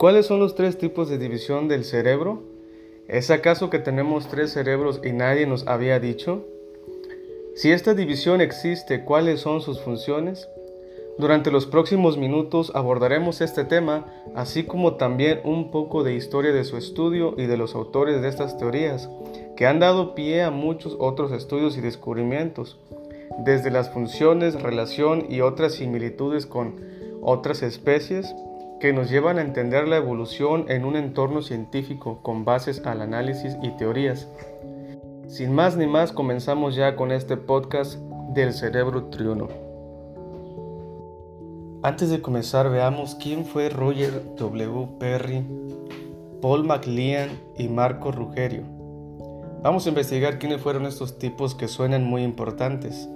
¿Cuáles son los tres tipos de división del cerebro? ¿Es acaso que tenemos tres cerebros y nadie nos había dicho? Si esta división existe, ¿cuáles son sus funciones? Durante los próximos minutos abordaremos este tema, así como también un poco de historia de su estudio y de los autores de estas teorías, que han dado pie a muchos otros estudios y descubrimientos, desde las funciones, relación y otras similitudes con otras especies, que nos llevan a entender la evolución en un entorno científico con bases al análisis y teorías. Sin más ni más, comenzamos ya con este podcast del cerebro triuno. Antes de comenzar, veamos quién fue Roger W. Perry, Paul MacLean y Marco Rugerio. Vamos a investigar quiénes fueron estos tipos que suenan muy importantes.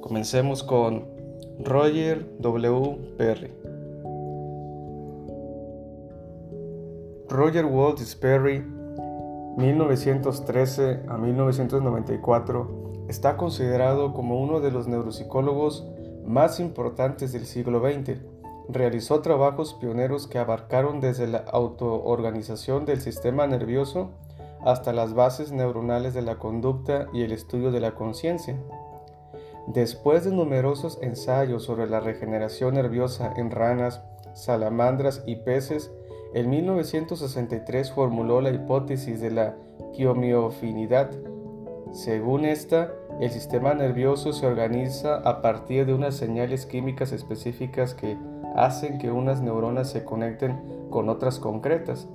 Comencemos con Roger W. Perry. Roger Walter Perry 1913 a 1994, está considerado como uno de los neuropsicólogos más importantes del siglo XX. Realizó trabajos pioneros que abarcaron desde la autoorganización del sistema nervioso hasta las bases neuronales de la conducta y el estudio de la conciencia. Después de numerosos ensayos sobre la regeneración nerviosa en ranas, salamandras y peces, en 1963 formuló la hipótesis de la quiomiofinidad. Según esta, el sistema nervioso se organiza a partir de unas señales químicas específicas que hacen que unas neuronas se conecten con otras concretas.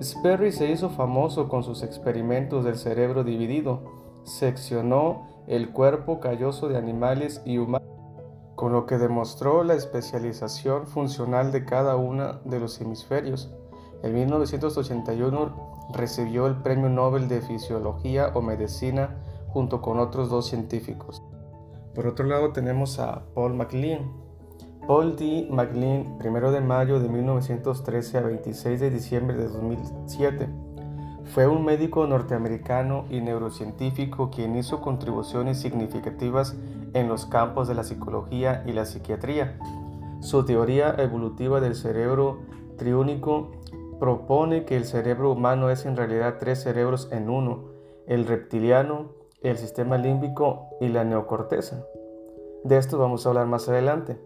Sperry se hizo famoso con sus experimentos del cerebro dividido. Seccionó el cuerpo calloso de animales y humanos con lo que demostró la especialización funcional de cada uno de los hemisferios. En 1981 recibió el Premio Nobel de Fisiología o Medicina junto con otros dos científicos. Por otro lado tenemos a Paul MacLean. Paul D. MacLean, 1 de mayo de 1913 a 26 de diciembre de 2007, fue un médico norteamericano y neurocientífico quien hizo contribuciones significativas en los campos de la psicología y la psiquiatría. Su teoría evolutiva del cerebro triúnico propone que el cerebro humano es en realidad tres cerebros en uno, el reptiliano, el sistema límbico y la neocorteza. De esto vamos a hablar más adelante.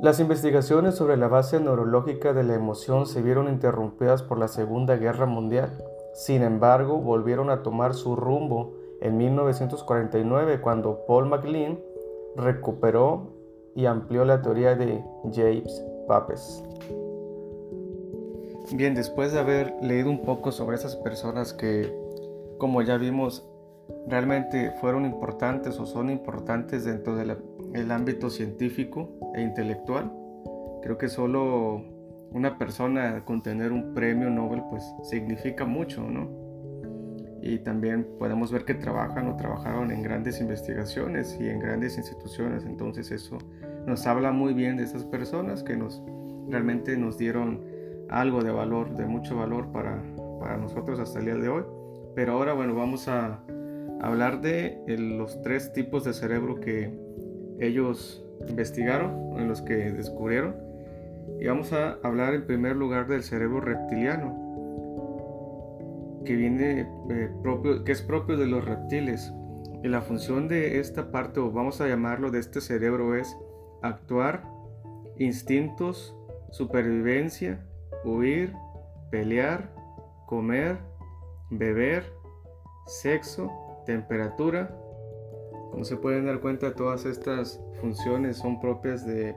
Las investigaciones sobre la base neurológica de la emoción se vieron interrumpidas por la Segunda Guerra Mundial. Sin embargo, volvieron a tomar su rumbo en 1949 cuando Paul MacLean recuperó y amplió la teoría de James Papes. Bien, después de haber leído un poco sobre esas personas que, como ya vimos, realmente fueron importantes o son importantes dentro del ámbito científico e intelectual, creo que solo una persona con tener un premio Nobel pues significa mucho, ¿no? Y también podemos ver que trabajan o trabajaron en grandes investigaciones y en grandes instituciones. Entonces eso nos habla muy bien de esas personas que nos realmente nos dieron algo de valor, de mucho valor para, para nosotros hasta el día de hoy. Pero ahora bueno, vamos a hablar de los tres tipos de cerebro que ellos investigaron, en los que descubrieron. Y vamos a hablar en primer lugar del cerebro reptiliano que viene eh, propio, que es propio de los reptiles. Y la función de esta parte, o vamos a llamarlo de este cerebro, es actuar, instintos, supervivencia, huir, pelear, comer, beber, sexo, temperatura. Como se pueden dar cuenta, todas estas funciones son propias de,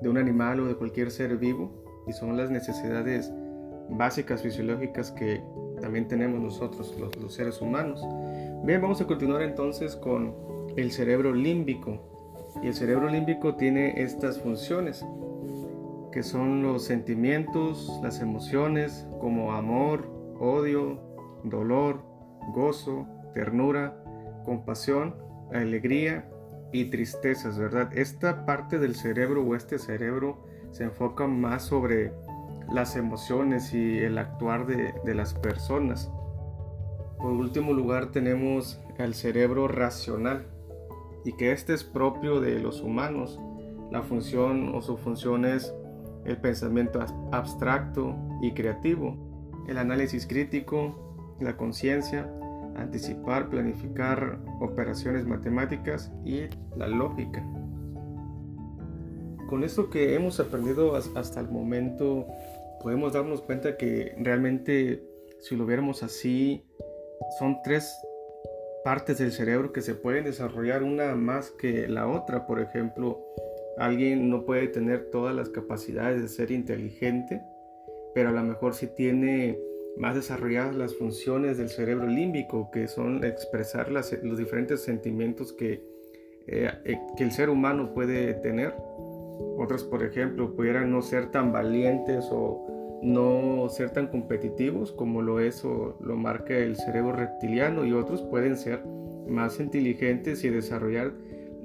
de un animal o de cualquier ser vivo y son las necesidades básicas fisiológicas que también tenemos nosotros los, seres humanos. Bien, vamos a continuar entonces con el cerebro límbico. Y el cerebro límbico tiene estas funciones, que son los sentimientos, las emociones como amor, odio, dolor, gozo, ternura, compasión, alegría y tristezas, ¿verdad? Esta parte del cerebro o este cerebro se enfoca más sobre las emociones y el actuar de, las personas. Por último lugar tenemos el cerebro racional y que este es propio de los humanos. La función o su función es el pensamiento abstracto y creativo, el análisis crítico, la conciencia, anticipar, planificar operaciones matemáticas y la lógica. Con esto que hemos aprendido hasta el momento, podemos darnos cuenta que realmente si lo viéramos así, son tres partes del cerebro que se pueden desarrollar una más que la otra. Por ejemplo, alguien no puede tener todas las capacidades de ser inteligente, pero a lo mejor sí tiene más desarrolladas las funciones del cerebro límbico, que son expresar los diferentes sentimientos que, eh, eh, que el ser humano puede tener. Otros, por ejemplo, pudieran no ser tan valientes o no ser tan competitivos como lo es o lo marca el cerebro reptiliano y otros pueden ser más inteligentes y desarrollar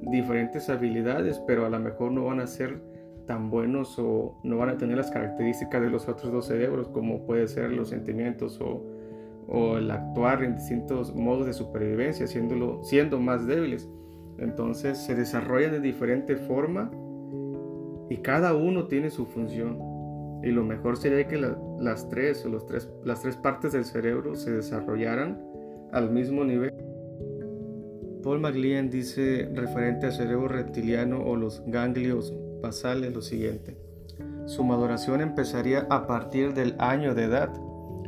diferentes habilidades, pero a lo mejor no van a ser tan buenos o no van a tener las características de los otros dos cerebros como puede ser los sentimientos o, o el actuar en distintos modos de supervivencia, siendo más débiles. Entonces se desarrollan de diferente forma y cada uno tiene su función. Y lo mejor sería que las tres o los tres, las tres partes del cerebro se desarrollaran al mismo nivel. Paul McLean dice referente al cerebro reptiliano o los ganglios basales lo siguiente. Su maduración empezaría a partir del año de edad.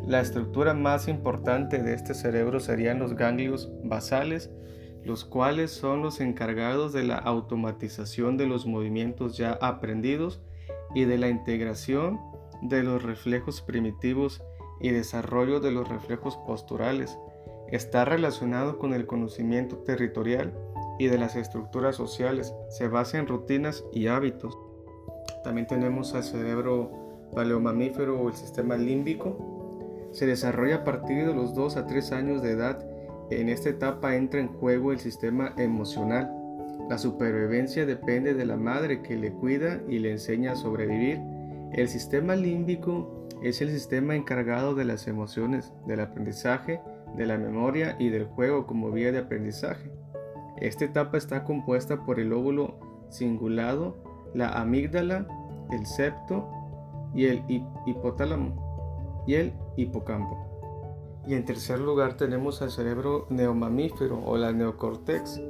La estructura más importante de este cerebro serían los ganglios basales, los cuales son los encargados de la automatización de los movimientos ya aprendidos y de la integración de los reflejos primitivos y desarrollo de los reflejos posturales. Está relacionado con el conocimiento territorial y de las estructuras sociales. Se basa en rutinas y hábitos. También tenemos al cerebro paleomamífero o el sistema límbico. Se desarrolla a partir de los 2 a 3 años de edad en esta etapa entra en juego el sistema emocional. La supervivencia depende de la madre que le cuida y le enseña a sobrevivir. El sistema límbico es el sistema encargado de las emociones, del aprendizaje, de la memoria y del juego como vía de aprendizaje. Esta etapa está compuesta por el óvulo cingulado, la amígdala, el septo y el hipotálamo y el hipocampo. Y en tercer lugar tenemos al cerebro neomamífero o la neocortex.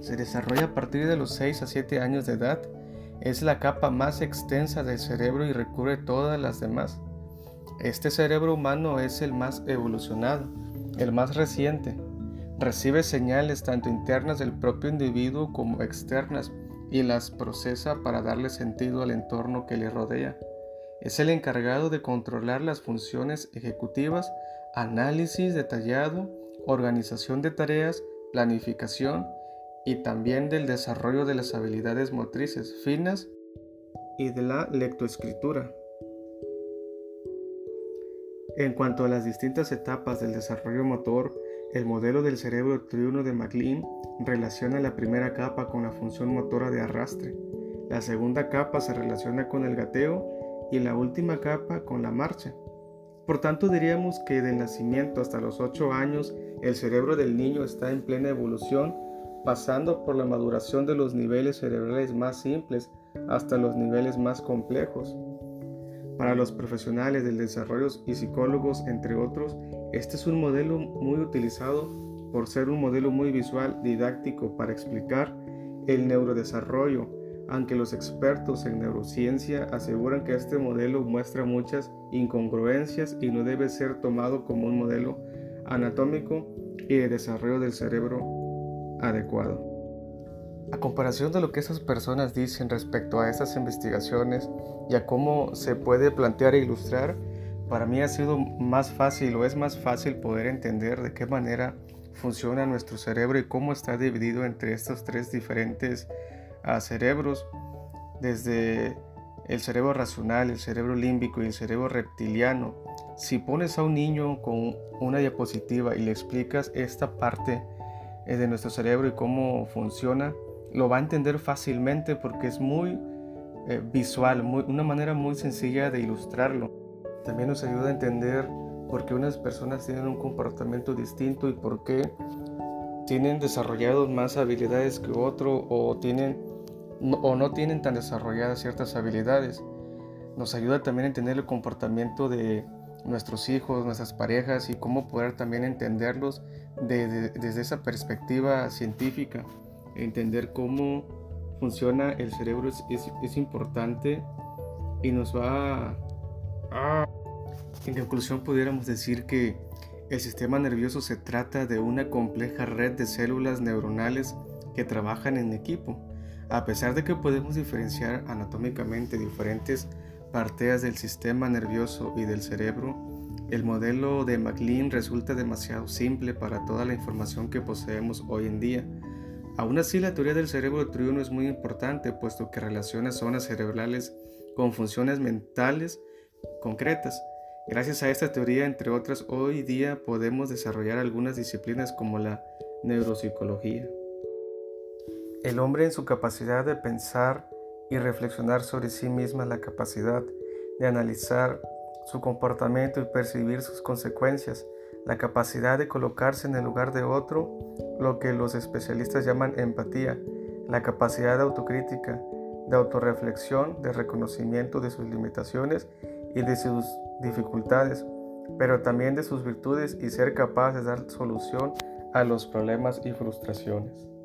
Se desarrolla a partir de los 6 a 7 años de edad. Es la capa más extensa del cerebro y recubre todas las demás. Este cerebro humano es el más evolucionado, el más reciente. Recibe señales tanto internas del propio individuo como externas y las procesa para darle sentido al entorno que le rodea. Es el encargado de controlar las funciones ejecutivas análisis detallado, organización de tareas, planificación y también del desarrollo de las habilidades motrices finas y de la lectoescritura. En cuanto a las distintas etapas del desarrollo motor, el modelo del cerebro triuno de MacLean relaciona la primera capa con la función motora de arrastre, la segunda capa se relaciona con el gateo y la última capa con la marcha. Por tanto, diríamos que del nacimiento hasta los 8 años, el cerebro del niño está en plena evolución, pasando por la maduración de los niveles cerebrales más simples hasta los niveles más complejos. Para los profesionales del desarrollo y psicólogos, entre otros, este es un modelo muy utilizado por ser un modelo muy visual, didáctico para explicar el neurodesarrollo, aunque los expertos en neurociencia aseguran que este modelo muestra muchas incongruencias y no debe ser tomado como un modelo anatómico y de desarrollo del cerebro adecuado. A comparación de lo que esas personas dicen respecto a estas investigaciones y a cómo se puede plantear e ilustrar, para mí ha sido más fácil o es más fácil poder entender de qué manera funciona nuestro cerebro y cómo está dividido entre estos tres diferentes a cerebros, desde el cerebro racional, el cerebro límbico y el cerebro reptiliano. Si pones a un niño con una diapositiva y le explicas esta parte eh, de nuestro cerebro y cómo funciona, lo va a entender fácilmente porque es muy eh, visual, una manera muy sencilla de ilustrarlo. También nos ayuda a entender por qué unas personas tienen un comportamiento distinto y por qué tienen desarrollados más habilidades que otro o tienen o no tienen tan desarrolladas ciertas habilidades. nos ayuda también a entender el comportamiento de nuestros hijos, nuestras parejas y cómo poder también entenderlos desde esa perspectiva científica. Entender cómo funciona el cerebro es, importante y nos va a... En conclusión pudiéramos decir que el sistema nervioso se trata de una compleja red de células neuronales que trabajan en equipo. A pesar de que podemos diferenciar anatómicamente diferentes partes del sistema nervioso y del cerebro, el modelo de MacLean resulta demasiado simple para toda la información que poseemos hoy en día. Aún así, la teoría del cerebro triuno es muy importante, puesto que relaciona zonas cerebrales con funciones mentales concretas. Gracias a esta teoría, entre otras, hoy día podemos desarrollar algunas disciplinas como la neuropsicología. El hombre en su capacidad de pensar y reflexionar sobre sí misma, la capacidad de analizar su comportamiento y percibir sus consecuencias, la capacidad de colocarse en el lugar de otro, lo que los especialistas llaman empatía, la capacidad de autocrítica, de autorreflexión, de reconocimiento de sus limitaciones y de sus dificultades, pero también de sus virtudes y ser capaz de dar solución a los problemas y frustraciones.